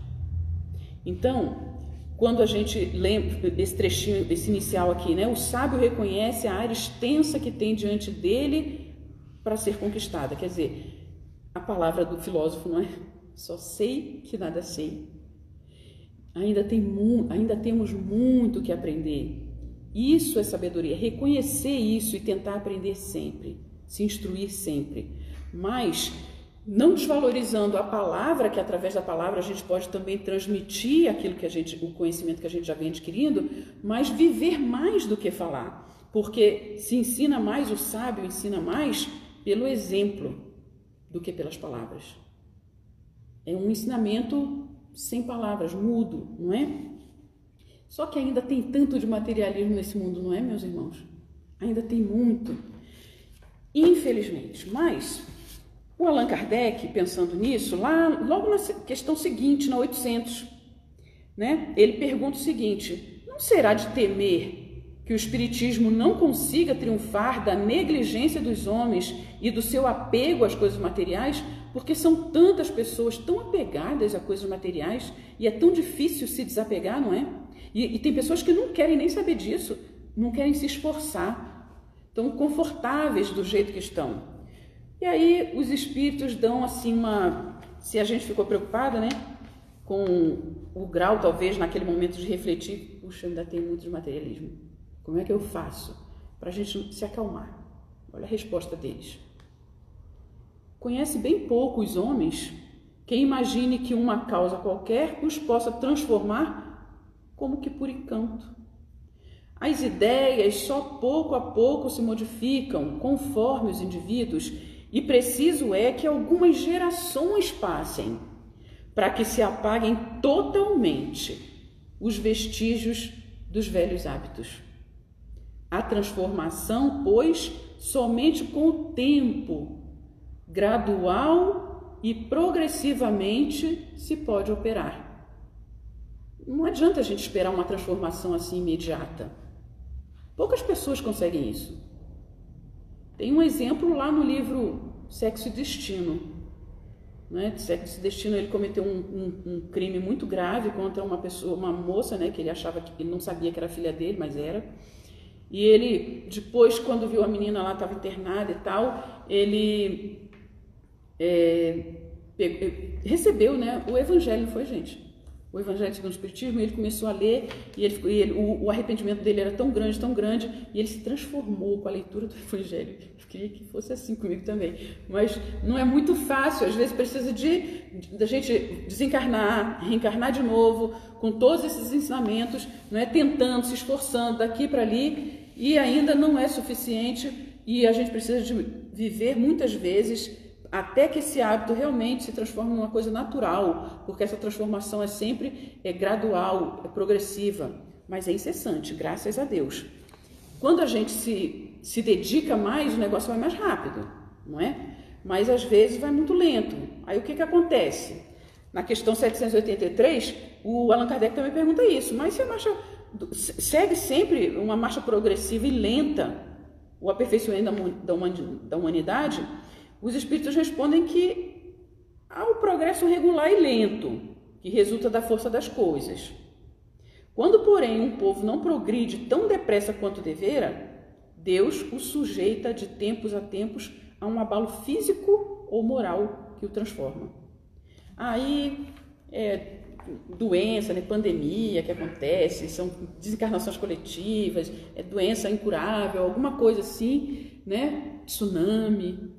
Então, quando a gente lembra esse trechinho, esse inicial aqui, né? O sábio reconhece a área extensa que tem diante dele para ser conquistada. Quer dizer, a palavra do filósofo não é só sei que nada sei. Ainda, tem ainda temos muito que aprender. Isso é sabedoria, reconhecer isso e tentar aprender sempre, se instruir sempre mas não desvalorizando a palavra, que através da palavra a gente pode também transmitir aquilo que a gente, o conhecimento que a gente já vem adquirindo, mas viver mais do que falar, porque se ensina mais, o sábio ensina mais pelo exemplo do que pelas palavras. É um ensinamento sem palavras, mudo, não é? Só que ainda tem tanto de materialismo nesse mundo, não é, meus irmãos? Ainda tem muito. Infelizmente. Mas o Allan Kardec, pensando nisso, lá logo na questão seguinte, na 800, né, ele pergunta o seguinte: não será de temer que o Espiritismo não consiga triunfar da negligência dos homens e do seu apego às coisas materiais? Porque são tantas pessoas tão apegadas a coisas materiais e é tão difícil se desapegar, não é? E, e tem pessoas que não querem nem saber disso, não querem se esforçar, estão confortáveis do jeito que estão. E aí os espíritos dão assim uma. Se a gente ficou preocupada, né? Com o grau, talvez, naquele momento de refletir, puxa, ainda tem muito de materialismo. Como é que eu faço para a gente se acalmar? Olha a resposta deles. Conhece bem pouco os homens quem imagine que uma causa qualquer os possa transformar como que por encanto. As ideias só pouco a pouco se modificam conforme os indivíduos e preciso é que algumas gerações passem para que se apaguem totalmente os vestígios dos velhos hábitos. A transformação, pois, somente com o tempo, gradual e progressivamente se pode operar. Não adianta a gente esperar uma transformação assim imediata. Poucas pessoas conseguem isso. Tem um exemplo lá no livro Sexo e Destino. Né? Sexo e Destino, ele cometeu um, um, um, crime muito grave contra uma pessoa, uma moça, né? Que ele achava que ele não sabia que era filha dele, mas era. E ele, depois, quando viu a menina lá, estava internada e tal, ele é, recebeu né, o evangelho, foi, gente? O Evangelho segundo o Espiritismo, e ele começou a ler, e, ele, e ele, o, o, arrependimento dele era tão grande, tão grande, e ele se transformou com a leitura do <laughs> Evangelho. Eu queria que fosse assim comigo também. Mas não é muito fácil, às vezes precisa de, da gente desencarnar, reencarnar de novo, com todos esses ensinamentos, não é tentando, se esforçando daqui para ali, e ainda não é suficiente, e a gente precisa de viver muitas vezes até que esse hábito realmente se transforme numa coisa natural, porque essa transformação é sempre é gradual, é progressiva, mas é incessante, graças a Deus. Quando a gente se, se dedica mais, o negócio vai mais rápido, não é? Mas às vezes vai muito lento. Aí o que, que acontece? Na questão 783, o Allan Kardec também pergunta isso, mas se a marcha segue sempre uma marcha progressiva e lenta, o aperfeiçoamento da humanidade, os espíritos respondem que há o progresso regular e lento, que resulta da força das coisas. Quando, porém, um povo não progride tão depressa quanto devera, Deus o sujeita de tempos a tempos a um abalo físico ou moral que o transforma. Aí, é, doença, né, pandemia que acontece, são desencarnações coletivas, é doença incurável, alguma coisa assim, né, tsunami,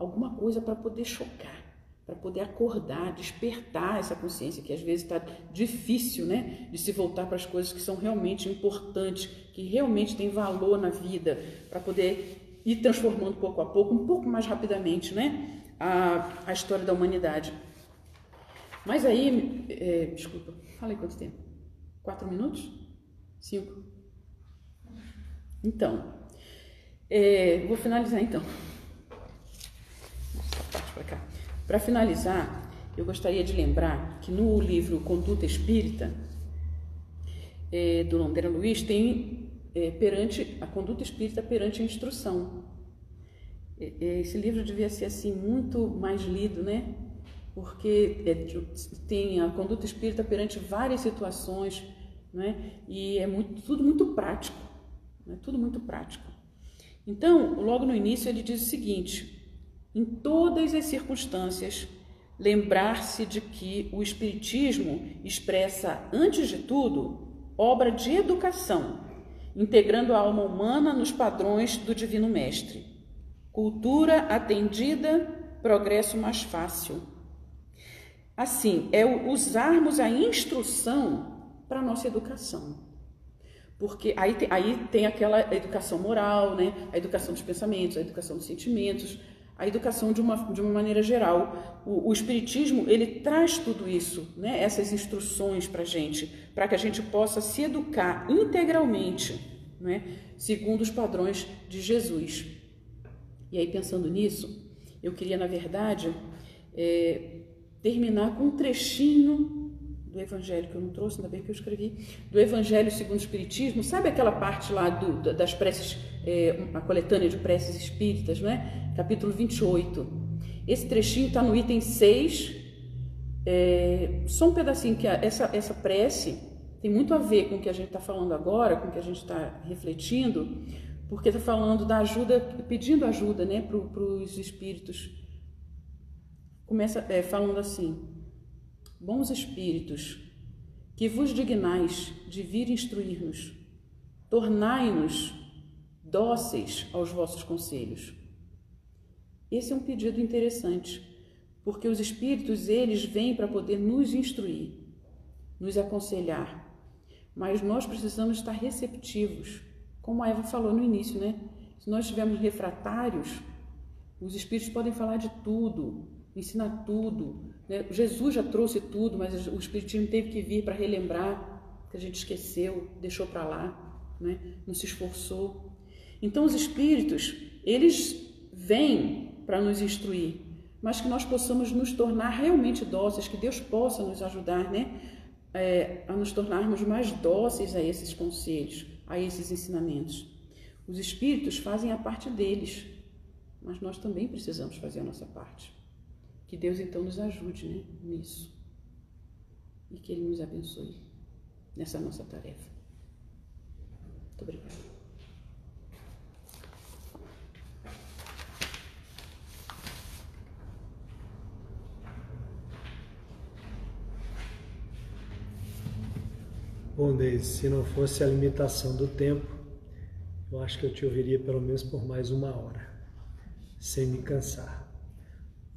alguma coisa para poder chocar para poder acordar, despertar essa consciência que às vezes está difícil, né, de se voltar para as coisas que são realmente importantes, que realmente têm valor na vida, para poder ir transformando pouco a pouco, um pouco mais rapidamente, né, a, a história da humanidade. Mas aí, é, desculpa, falei quanto tempo? Quatro minutos? Cinco? Então, é, vou finalizar então. Para cá. Para finalizar, eu gostaria de lembrar que no livro Conduta Espírita, é, do André Luiz, tem é, perante a conduta espírita perante a instrução. Esse livro devia ser assim muito mais lido, né? Porque é, tem a conduta espírita perante várias situações, né? E é muito, tudo muito prático, né? tudo muito prático. Então, logo no início ele diz o seguinte: em todas as circunstâncias, lembrar-se de que o Espiritismo expressa, antes de tudo, obra de educação, integrando a alma humana nos padrões do Divino Mestre. Cultura atendida, progresso mais fácil. Assim, é usarmos a instrução para a nossa educação. Porque aí tem, aí tem aquela educação moral, né? a educação dos pensamentos, a educação dos sentimentos, a educação de uma, de uma maneira geral. O, o Espiritismo, ele traz tudo isso, né? essas instruções para a gente, para que a gente possa se educar integralmente, né? segundo os padrões de Jesus. E aí, pensando nisso, eu queria, na verdade, é, terminar com um trechinho do Evangelho que eu não trouxe, ainda bem que eu escrevi, do Evangelho segundo o Espiritismo, sabe aquela parte lá do, das preces, é, a coletânea de preces espíritas, não é? Capítulo 28. Esse trechinho está no item 6, é, só um pedacinho, que essa, essa prece tem muito a ver com o que a gente está falando agora, com o que a gente está refletindo, porque está falando da ajuda, pedindo ajuda né, para os espíritos. Começa é, falando assim: bons espíritos, que vos dignais de vir instruir-nos, tornai-nos dóceis aos vossos conselhos. Esse é um pedido interessante, porque os espíritos, eles vêm para poder nos instruir, nos aconselhar, mas nós precisamos estar receptivos, como a Eva falou no início, né? Se nós estivermos refratários, os espíritos podem falar de tudo, ensinar tudo, né? Jesus já trouxe tudo, mas o Espiritismo teve que vir para relembrar que a gente esqueceu, deixou para lá, né? não se esforçou. Então, os Espíritos, eles vêm para nos instruir, mas que nós possamos nos tornar realmente dóceis, que Deus possa nos ajudar né? É, a nos tornarmos mais dóceis a esses conselhos, a esses ensinamentos. Os Espíritos fazem a parte deles, mas nós também precisamos fazer a nossa parte. Que Deus então nos ajude né, nisso e que Ele nos abençoe nessa nossa tarefa. Muito obrigada. Bom, Deise, se não fosse a limitação do tempo, eu acho que eu te ouviria pelo menos por mais uma hora, sem me cansar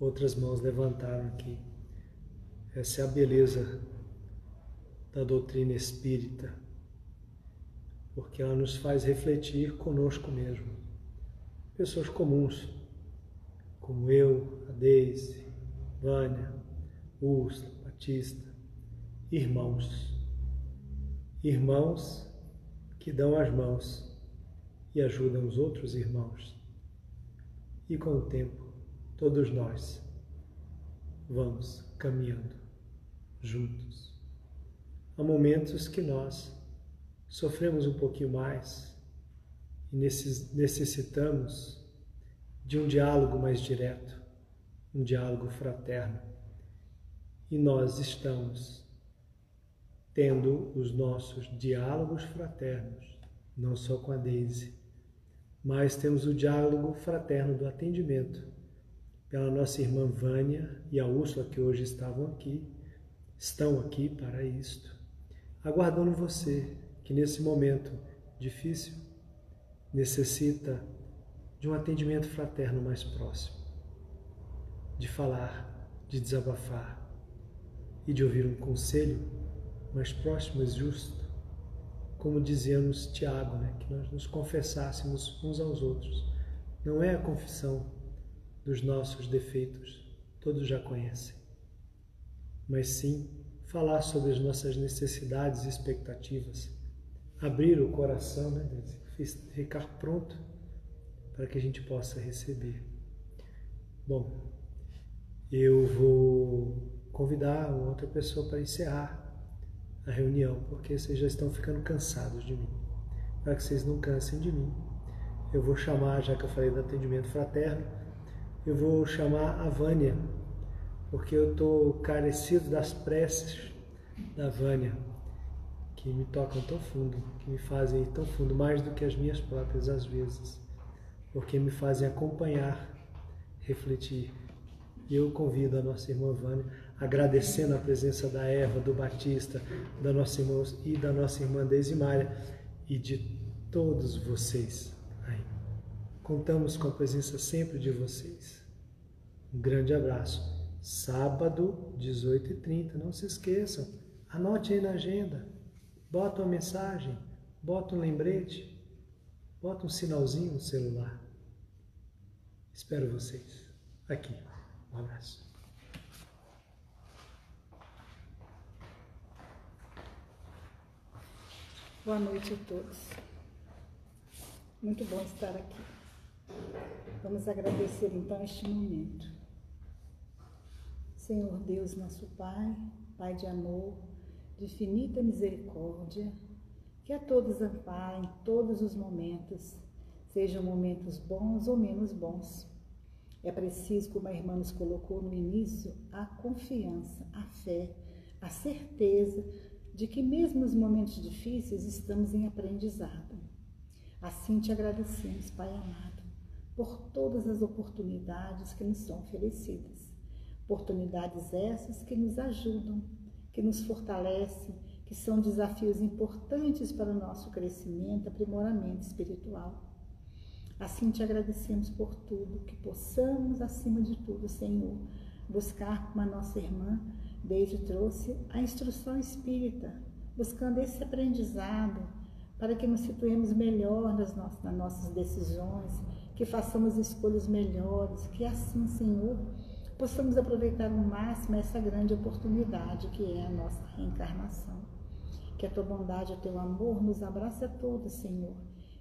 outras mãos levantaram aqui. Essa é a beleza da doutrina espírita, porque ela nos faz refletir conosco mesmo. Pessoas comuns, como eu, a Deise, Vânia, Urso, Batista, irmãos. Irmãos que dão as mãos e ajudam os outros irmãos. E com o tempo todos nós vamos caminhando juntos. Há momentos que nós sofremos um pouquinho mais e necessitamos de um diálogo mais direto, um diálogo fraterno. E nós estamos tendo os nossos diálogos fraternos, não só com a Daisy, mas temos o diálogo fraterno do atendimento pela nossa irmã Vânia e a Úrsula, que hoje estavam aqui, estão aqui para isto, aguardando você, que nesse momento difícil necessita de um atendimento fraterno mais próximo, de falar, de desabafar e de ouvir um conselho mais próximo e justo, como dizíamos Tiago, né? que nós nos confessássemos uns aos outros. Não é a confissão dos nossos defeitos, todos já conhecem, mas sim falar sobre as nossas necessidades e expectativas, abrir o coração, né, ficar pronto para que a gente possa receber. Bom, eu vou convidar outra pessoa para encerrar a reunião, porque vocês já estão ficando cansados de mim. Para que vocês não cansem de mim, eu vou chamar, já que eu falei do atendimento fraterno, eu vou chamar a Vânia, porque eu estou carecido das preces da Vânia, que me tocam tão fundo, que me fazem ir tão fundo, mais do que as minhas próprias às vezes, porque me fazem acompanhar, refletir. E eu convido a nossa irmã Vânia, agradecendo a presença da Eva, do Batista, da nossa irmã e da nossa irmã Desimária e de todos vocês Contamos com a presença sempre de vocês. Um grande abraço. Sábado, 18h30, não se esqueçam. Anote aí na agenda. Bota uma mensagem, bota um lembrete, bota um sinalzinho no celular. Espero vocês aqui. Um abraço. Boa noite a todos. Muito bom estar aqui. Vamos agradecer então este momento. Senhor Deus, nosso Pai, Pai de amor, de infinita misericórdia, que a todos amparem todos os momentos, sejam momentos bons ou menos bons. É preciso, como a irmã nos colocou no início, a confiança, a fé, a certeza de que mesmo nos momentos difíceis estamos em aprendizado. Assim te agradecemos, Pai amado por todas as oportunidades que nos são oferecidas. Oportunidades essas que nos ajudam, que nos fortalecem, que são desafios importantes para o nosso crescimento, aprimoramento espiritual. Assim te agradecemos por tudo, que possamos, acima de tudo, Senhor, buscar como a nossa irmã desde trouxe a instrução espírita, buscando esse aprendizado para que nos situemos melhor nas nossas, nas nossas decisões, que façamos escolhas melhores, que assim, Senhor, possamos aproveitar ao máximo essa grande oportunidade que é a nossa reencarnação. Que a tua bondade, o teu amor nos abrace a todos, Senhor,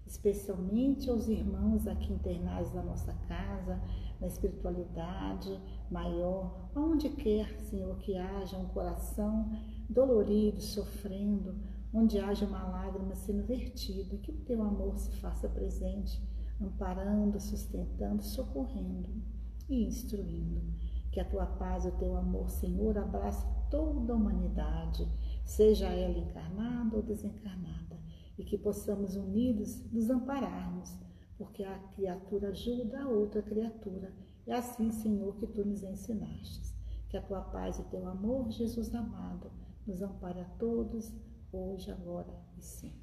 especialmente aos irmãos aqui internados na nossa casa, na espiritualidade maior, aonde quer, Senhor, que haja um coração dolorido, sofrendo, onde haja uma lágrima sendo vertida, que o teu amor se faça presente amparando, sustentando, socorrendo e instruindo. Que a tua paz e o teu amor, Senhor, abrace toda a humanidade, seja ela encarnada ou desencarnada, e que possamos unidos nos ampararmos, porque a criatura ajuda a outra criatura. É assim, Senhor, que tu nos ensinaste. Que a tua paz e o teu amor, Jesus amado, nos ampare a todos, hoje, agora e sempre.